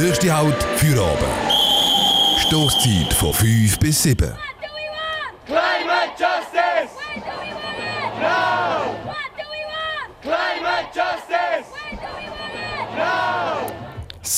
nächste Halt für oben. Stoßzeit von 5 bis 7.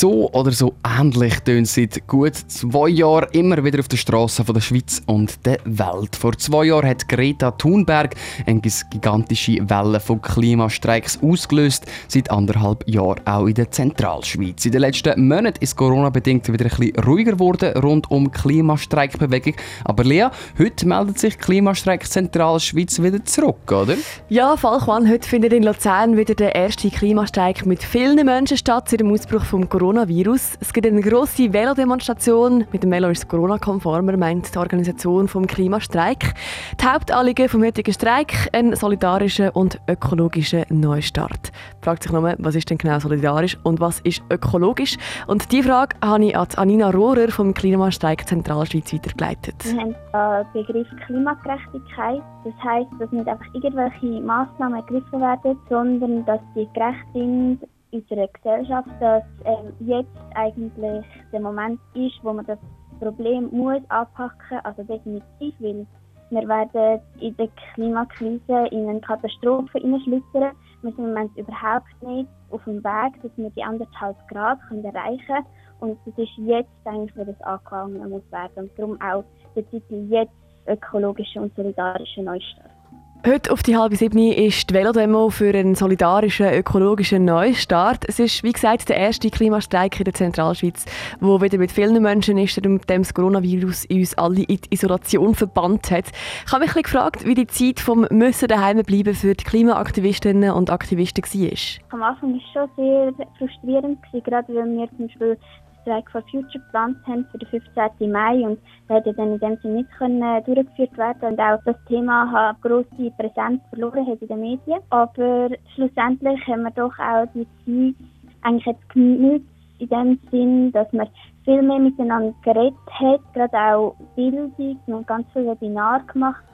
So oder so ähnlich tönt seit gut zwei Jahren immer wieder auf den Straßen der Schweiz und der Welt. Vor zwei Jahren hat Greta Thunberg eine gigantische Welle von Klimastreiks ausgelöst, seit anderthalb Jahren auch in der Zentralschweiz. In den letzten Monaten ist Corona-bedingt wieder ein bisschen ruhiger geworden rund um Klimastreikbewegung. Aber Lea, heute meldet sich Klimastreik Zentralschweiz wieder zurück, oder? Ja, Falkwan, heute findet in Luzern wieder der erste Klimastreik mit vielen Menschen statt seit dem Ausbruch des Coronavirus. Es gibt eine grosse Velodemonstration. Mit dem Velo ist Corona-konformer, meint die Organisation vom Klimastreik. Die Hauptanliegen vom heutigen Streik ein solidarischer und ökologischer Neustart. Fragt sich nur, was ist denn genau solidarisch und was ist ökologisch? Und diese Frage habe ich an Anina Rohrer vom Klimastreik Zentralschweiz weitergeleitet. Wir haben den Begriff Klimagerechtigkeit. Das heisst, dass nicht einfach irgendwelche Massnahmen ergriffen werden, sondern dass sie gerecht sind unserer Gesellschaft, dass ähm, jetzt eigentlich der Moment ist, wo man das Problem muss anpacken, also definitiv, weil wir werden in der Klimakrise in eine Katastrophe hineinschlittern. Wir sind im Moment überhaupt nicht auf dem Weg, dass wir die anderthalb Grad können erreichen können. Und es ist jetzt eigentlich, wo das angefangen muss werden. Und darum auch der Titel jetzt ökologische und solidarische Neustart. Heute auf die halbe sieben ist die Velodemo für einen solidarischen, ökologischen Neustart. Es ist, wie gesagt, der erste Klimastreik in der Zentralschweiz, wo wieder mit vielen Menschen ist, dem das Coronavirus uns alle in Isolation verbannt hat. Ich habe mich gefragt, wie die Zeit vom Müssen daheim bleiben für die Klimaaktivistinnen und Aktivisten war. Am Anfang war es schon sehr frustrierend, gerade weil wir zum Beispiel Strike for Future geplant haben für den 15. Mai und der hat ja dann in dem Sinne nicht können durchgeführt werden und auch das Thema hat grosse Präsenz verloren hat in den Medien. Aber schlussendlich haben wir doch auch die Zeit eigentlich jetzt genutzt in dem Sinn, dass man viel mehr miteinander geredet hat, gerade auch Bildung, wir haben ganz viele Webinare gemacht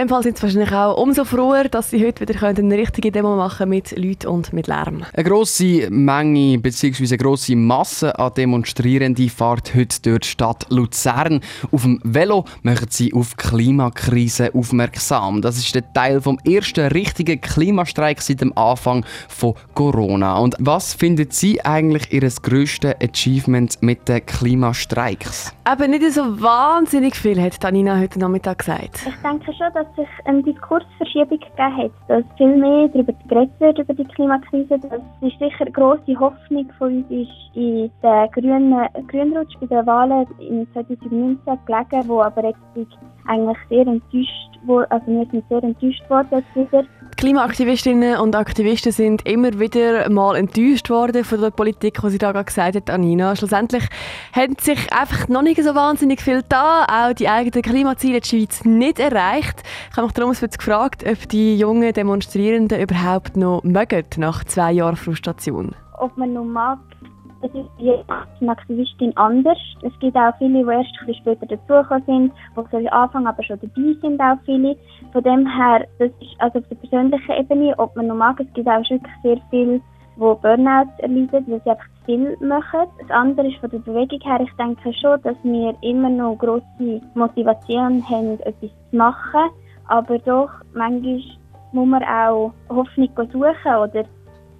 dem Fall sind sie wahrscheinlich auch umso froher, dass sie heute wieder eine richtige Demo machen mit Leuten und mit Lärm. Eine grosse Menge bzw. eine grosse Masse an Demonstrierenden fährt heute durch die Stadt Luzern. Auf dem Velo machen sie auf die Klimakrise aufmerksam. Das ist der Teil vom ersten richtigen Klimastreik seit dem Anfang von Corona. Und was findet Sie eigentlich Ihr grösstes Achievement mit den Klimastreiks? Eben nicht so wahnsinnig viel, hat Danina heute Nachmittag gesagt. Ich denke schon, dass sich eine Diskursverschiebung gegeben hat, dass viel mehr darüber geredet wird, über die Klimakrise. Das ist sicher eine grosse Hoffnung von uns ist in der grünen Grünrutsch bei den Wahlen in 2019 gelegen, wo aber jetzt eigentlich sehr enttäuscht also wir sind sehr enttäuscht worden wieder. Die Klimaaktivistinnen und Aktivisten sind immer wieder mal enttäuscht worden von der Politik, was sie da gerade gesagt hat, Anina. Schlussendlich haben sich einfach noch nicht so wahnsinnig viel da, auch die eigenen Klimaziele der Schweiz nicht erreicht. Ich habe mich darum gefragt, ob die jungen Demonstrierenden überhaupt noch mögen nach zwei Jahren Frustration. Ob man noch mag, das ist jetzt eine Aktivistin anders. Es gibt auch viele, die erst ein bisschen später dazugekommen sind, die von Anfang aber schon dabei sind, auch viele. Von dem her, das ist also auf der persönlichen Ebene, ob man noch mag, es gibt auch wirklich sehr viele, die Burnout erleiden, weil sie einfach zu viel machen. Das andere ist von der Bewegung her, ich denke schon, dass wir immer noch grosse Motivation haben, etwas zu machen. Aber doch, manchmal muss man auch Hoffnung suchen oder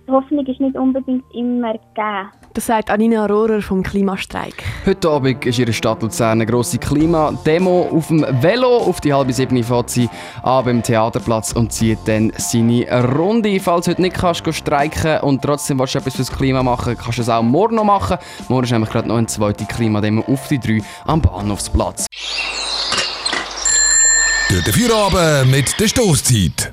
Hoffnung ist nicht unbedingt immer gegeben. Das sagt Anina Rohrer vom Klimastreik. Heute Abend ist in der Stadt Luzern eine grosse Klimademo auf dem Velo. Auf die halbe sieben fährt sie an beim Theaterplatz und zieht dann seine Runde. Falls du heute nicht kannst streiken und trotzdem willst du etwas fürs Klima machen, kannst du es auch morgen noch machen. Morgen ist nämlich gerade noch eine zweite Klimademo auf die drei am Bahnhofsplatz. Durch den Feierabend mit der Stoßzeit.